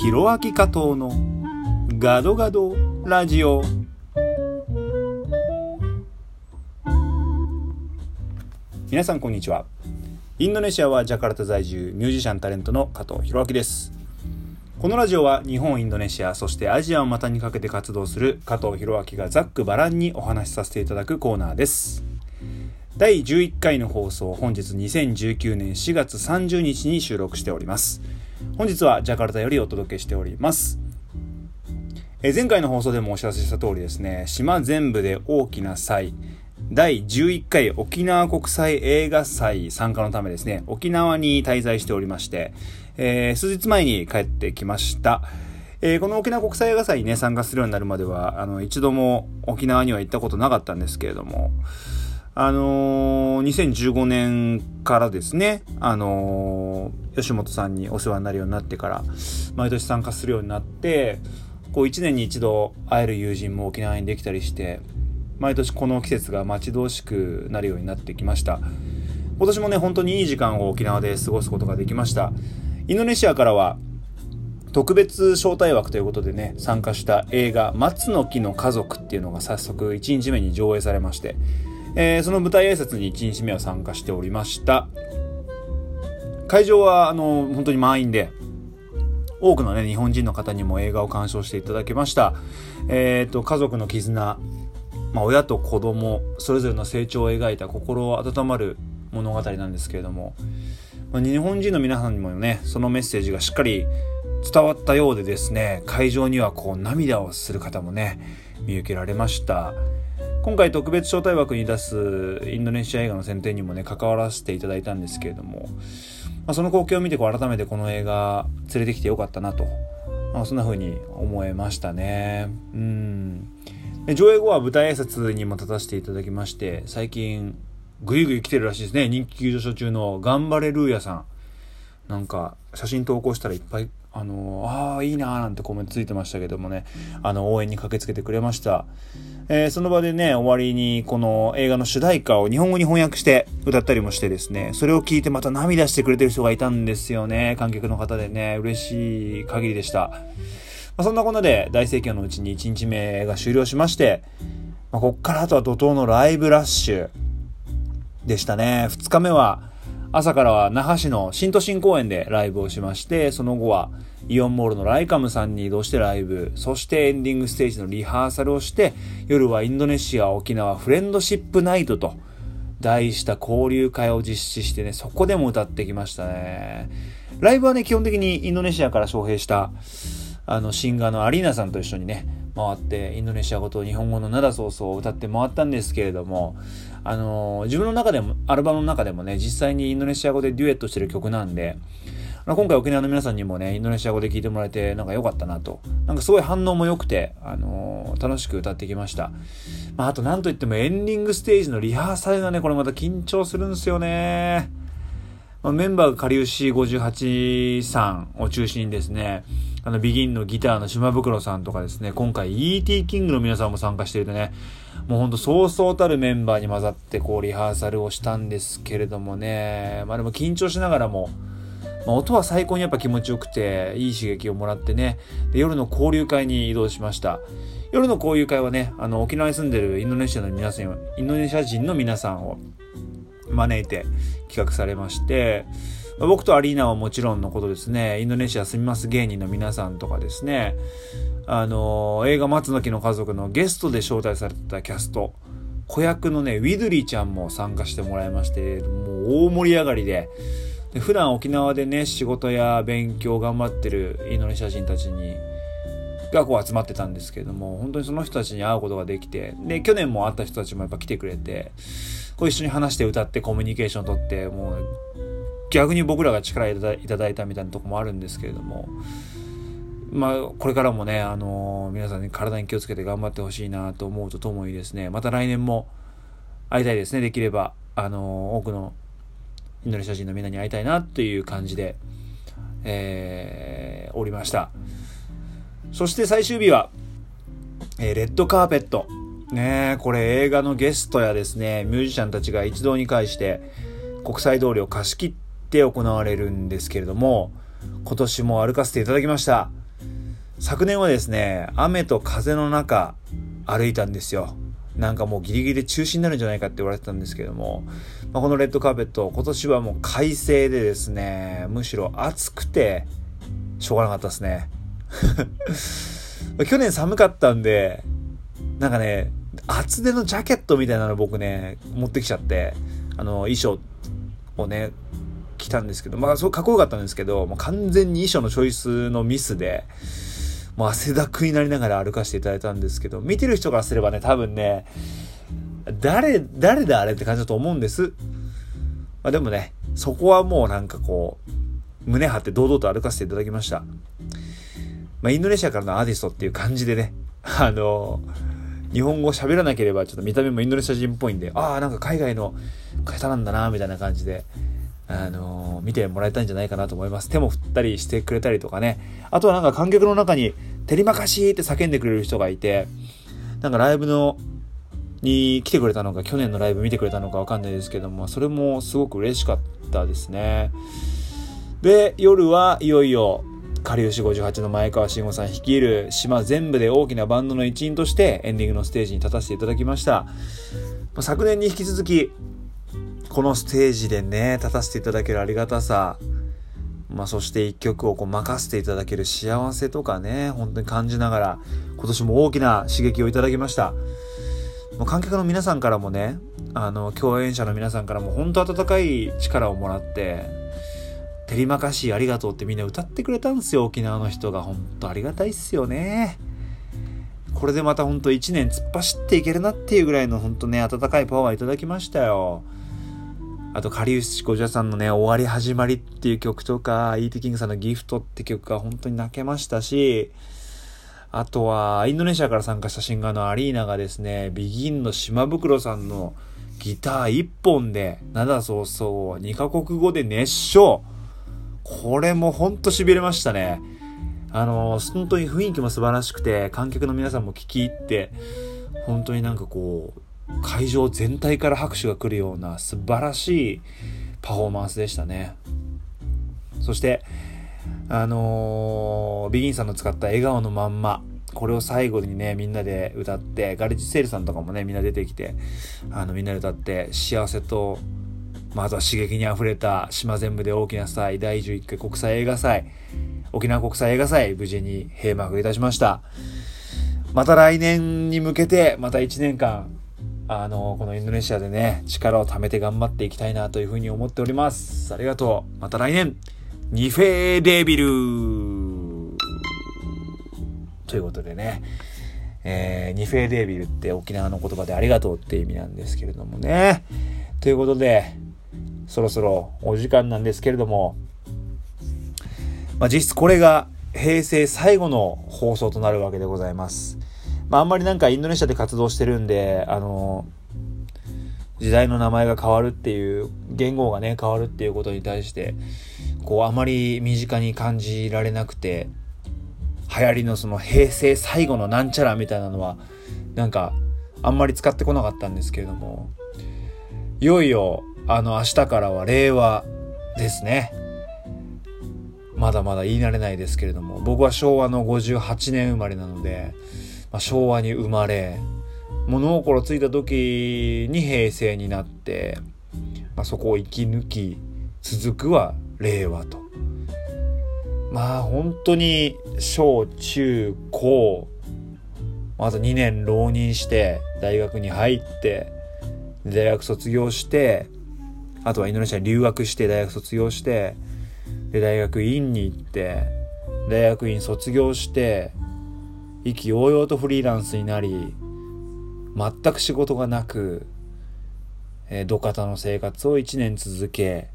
ひろあき加藤のガドガドラジオ。皆さんこんにちは。インドネシアはジャカルタ在住ミュージシャンタレントの加藤弘明です。このラジオは日本インドネシアそしてアジアを股にかけて活動する加藤弘明がざっくばらんにお話しさせていただくコーナーです。第11回の放送本日2019年4月30日に収録しております。本日はジャカルタよりお届けしておりますえ前回の放送でもお知らせした通りですね島全部で大きな祭第11回沖縄国際映画祭参加のためですね、沖縄に滞在しておりまして、えー、数日前に帰ってきました。えー、この沖縄国際映画祭にね、参加するようになるまでは、あの、一度も沖縄には行ったことなかったんですけれども、あのー、2015年からですね、あのー、吉本さんにお世話になるようになってから、毎年参加するようになって、こう一年に一度会える友人も沖縄にできたりして、毎年この季節が待ち遠しくなるようになってきました。今年もね本当にいい時間を沖縄で過ごすことができました。インドネシアからは特別招待枠ということでね参加した映画「松の木の家族」っていうのが早速1日目に上映されまして、えー、その舞台挨拶に1日目は参加しておりました。会場はあの本当に満員で多くのね日本人の方にも映画を鑑賞していただきました。えっ、と家族の絆まあ、親と子供それぞれの成長を描いた心温まる物語なんですけれども、まあ、日本人の皆さんにもねそのメッセージがしっかり伝わったようでですね会場にはこう涙をする方もね見受けられました。今回特別招待枠に出すインドネシア映画の選定にもね関わらせていただいたんですけれども、まあ、その光景を見てこう改めてこの映画連れてきてよかったなと、まあ、そんな風に思えましたねうん上映後は舞台挨拶にも立たせていただきまして、最近、ぐいぐい来てるらしいですね。人気急上昇中の頑張れルーヤさん。なんか、写真投稿したらいっぱい、あのああ、いいなーなんてコメントついてましたけどもね、あの、応援に駆けつけてくれました。えー、その場でね、終わりにこの映画の主題歌を日本語に翻訳して歌ったりもしてですね、それを聞いてまた涙してくれてる人がいたんですよね。観客の方でね、嬉しい限りでした。まあ、そんなこんなで大盛況のうちに1日目が終了しまして、まあ、こっからあとは怒涛のライブラッシュでしたね。2日目は朝からは那覇市の新都心公園でライブをしまして、その後はイオンモールのライカムさんに移動してライブ、そしてエンディングステージのリハーサルをして、夜はインドネシア沖縄フレンドシップナイトと題した交流会を実施してね、そこでも歌ってきましたね。ライブはね、基本的にインドネシアから招聘したあのシンガーのアリーナさんと一緒にね回ってインドネシア語と日本語の「ナダソーソー」を歌って回ったんですけれどもあの自分の中でもアルバムの中でもね実際にインドネシア語でデュエットしてる曲なんで今回沖縄の皆さんにもねインドネシア語で聴いてもらえてなんか良かったなと。なんかすごい反応も良くて、あの楽しく歌ってきました、まあ、あと何といってもエンディングステージのリハーサルがねこれまた緊張するんですよね。まあ、メンバーがかりゆし58さんを中心にですね、あの、ビギンのギターの島袋さんとかですね、今回 ET キングの皆さんも参加していてね、もうほんとそうそうたるメンバーに混ざってこうリハーサルをしたんですけれどもね、まあでも緊張しながらも、まあ、音は最高にやっぱ気持ちよくて、いい刺激をもらってね、で夜の交流会に移動しました。夜の交流会はね、あの、沖縄に住んでるインドネシアの皆さん、インドネシア人の皆さんを招いて企画されまして、僕とアリーナはもちろんのことですね、インドネシア住みます芸人の皆さんとかですね、あの、映画松の木の家族のゲストで招待されたキャスト、子役のね、ウィドリーちゃんも参加してもらいまして、もう大盛り上がりで、で普段沖縄でね、仕事や勉強頑張ってるインドネシア人たちに、がこう集まってたんですけれども、本当にその人たちに会うことができて、で、去年も会った人たちもやっぱ来てくれて、こう一緒に話して歌ってコミュニケーション取って、もう逆に僕らが力いただいたみたいなとこもあるんですけれども、まあ、これからもね、あのー、皆さんに体に気をつけて頑張ってほしいなと思うとともにですね、また来年も会いたいですね、できれば。あのー、多くのインドネシア人のみんなに会いたいなっていう感じで、えー、おりました。そして最終日は、えー、レッドカーペット。ねこれ映画のゲストやですね、ミュージシャンたちが一堂に会して国際通りを貸し切ってて行われるんですけれども、今年も歩かせていただきました。昨年はですね、雨と風の中歩いたんですよ。なんかもうギリギリで中止になるんじゃないかって言われてたんですけども、まあ、このレッドカーペット、今年はもう快晴でですね、むしろ暑くて、しょうがなかったですね。去年寒かったんで、なんかね、厚手のジャケットみたいなの僕ね、持ってきちゃって、あの、衣装をね、着たんですけど、まあ、そうかっこよかったんですけど、もう完全に衣装のチョイスのミスで、もう汗だくになりながら歩かせていただいたんですけど、見てる人からすればね、多分ね、誰、誰だあれって感じだと思うんです。まあでもね、そこはもうなんかこう、胸張って堂々と歩かせていただきました。まあ、インドネシアからのアーティストっていう感じでね、あの日本語喋らなければちょっと見た目もインドネシア人っぽいんで、ああ、なんか海外の方なんだな、みたいな感じで、あのー、見てもらえたんじゃないかなと思います。手も振ったりしてくれたりとかね。あとはなんか観客の中に、テリマカシーって叫んでくれる人がいて、なんかライブの、に来てくれたのか、去年のライブ見てくれたのかわかんないですけども、それもすごく嬉しかったですね。で、夜はいよいよ、かりゆし58の前川慎吾さん率いる島全部で大きなバンドの一員としてエンディングのステージに立たせていただきました。昨年に引き続き、このステージでね、立たせていただけるありがたさ、まあ、そして一曲をこう任せていただける幸せとかね、本当に感じながら、今年も大きな刺激をいただきました。もう観客の皆さんからもね、あの、共演者の皆さんからも本当温かい力をもらって、照りまかしいありがとうってみんな歌ってくれたんですよ、沖縄の人が。本当ありがたいっすよね。これでまた本当1年突っ走っていけるなっていうぐらいの本当ね、温かいパワーいただきましたよ。あと、カリウスコジャさんのね、終わり始まりっていう曲とか、イーティキングさんのギフトって曲が本当に泣けましたし、あとは、インドネシアから参加したシンガーのアリーナがですね、ビギンの島袋さんのギター一本で、灘早々2カ国語で熱唱。これもほんと痺れましたね。あの、本当に雰囲気も素晴らしくて、観客の皆さんも聞き入って、本当になんかこう、会場全体から拍手が来るような素晴らしいパフォーマンスでしたね。そして、あのー、ビギンさんの使った笑顔のまんま、これを最後にね、みんなで歌って、ガレッジセールさんとかもね、みんな出てきて、あの、みんなで歌って、幸せと、まあ、あとは刺激に溢れた島全部で大きな祭、第11回国際映画祭、沖縄国際映画祭、無事に閉幕いたしました。また来年に向けて、また1年間、あの、このインドネシアでね、力を貯めて頑張っていきたいなというふうに思っております。ありがとう。また来年、ニフェデビルということでね、えー、ニフェデビルって沖縄の言葉でありがとうって意味なんですけれどもね。ということで、そろそろお時間なんですけれども、まあ、実質これが平成最後の放送となるわけでございます。まあ、あんまりなんかインドネシアで活動してるんで、あの、時代の名前が変わるっていう、言語がね、変わるっていうことに対して、こう、あまり身近に感じられなくて、流行りのその平成最後のなんちゃらみたいなのは、なんか、あんまり使ってこなかったんですけれども、いよいよ、あの、明日からは令和ですね。まだまだ言い慣れないですけれども、僕は昭和の58年生まれなので、まあ、昭和に生まれ物心ついた時に平成になって、まあ、そこを生き抜き続くは令和と。まあ本当に小中高まず2年浪人して大学に入って大学卒業してあとはインドネシアに留学して大学卒業してで大学院に行って大学院卒業して意気揚々とフリーランスになり全く仕事がなく、えー、土方の生活を1年続け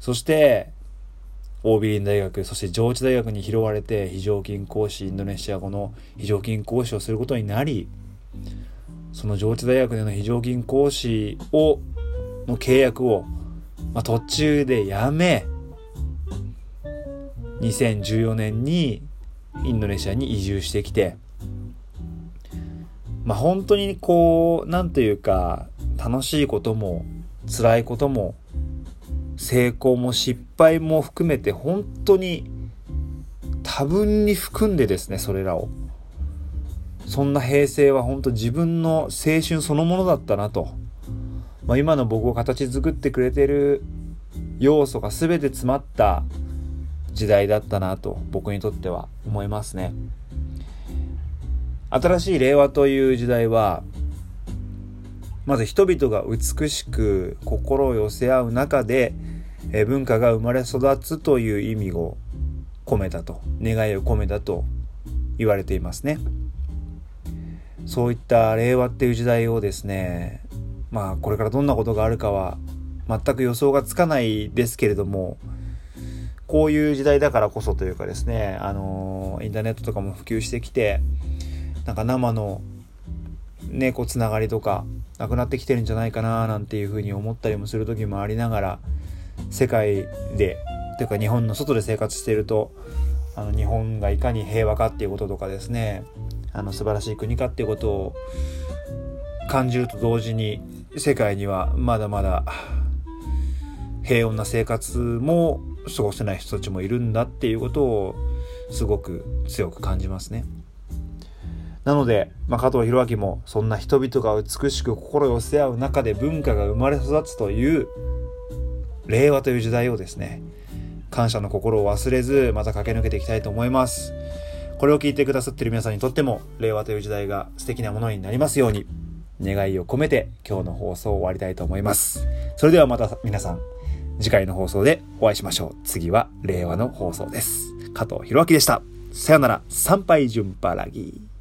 そしてオービリン大学そして上智大学に拾われて非常勤講師インドネシア語の非常勤講師をすることになりその上智大学での非常勤講師をの契約を、まあ、途中でやめ2014年にインドネシアに移住してきて、まあ本当にこう、なんというか、楽しいことも、辛いことも、成功も失敗も含めて本当に多分に含んでですね、それらを。そんな平成は本当自分の青春そのものだったなと。まあ、今の僕を形作ってくれてる要素が全て詰まった時代だったなと僕にとっては思いますね。新しい令和という時代はまず人々が美しく心を寄せ合う中で文化が生まれ育つという意味を込めたと願いを込めたと言われていますね。そういった令和っていう時代をですねまあこれからどんなことがあるかは全く予想がつかないですけれどもこういう時代だからこそというかですねあのインターネットとかも普及してきてなんか生のねこうつながりとかなくなってきてるんじゃないかななんていうふうに思ったりもする時もありながら世界でというか日本の外で生活しているとあの日本がいかに平和かっていうこととかですねあの素晴らしい国かっていうことを感じると同時に世界にはまだまだ平穏な生活も過ごせない人たちもいるんだっていうことをすごく強く感じますね。なので、まあ、加藤弘明もそんな人々が美しく心寄せ合う中で文化が生まれ育つという令和という時代をですね感謝の心を忘れずまた駆け抜けていきたいと思います。これを聞いてくださってる皆さんにとっても、令和という時代が素敵なものになりますように、願いを込めて今日の放送を終わりたいと思います。それではまた皆さん、次回の放送でお会いしましょう。次は令和の放送です。加藤弘明でした。さよなら、参拝順パラギー。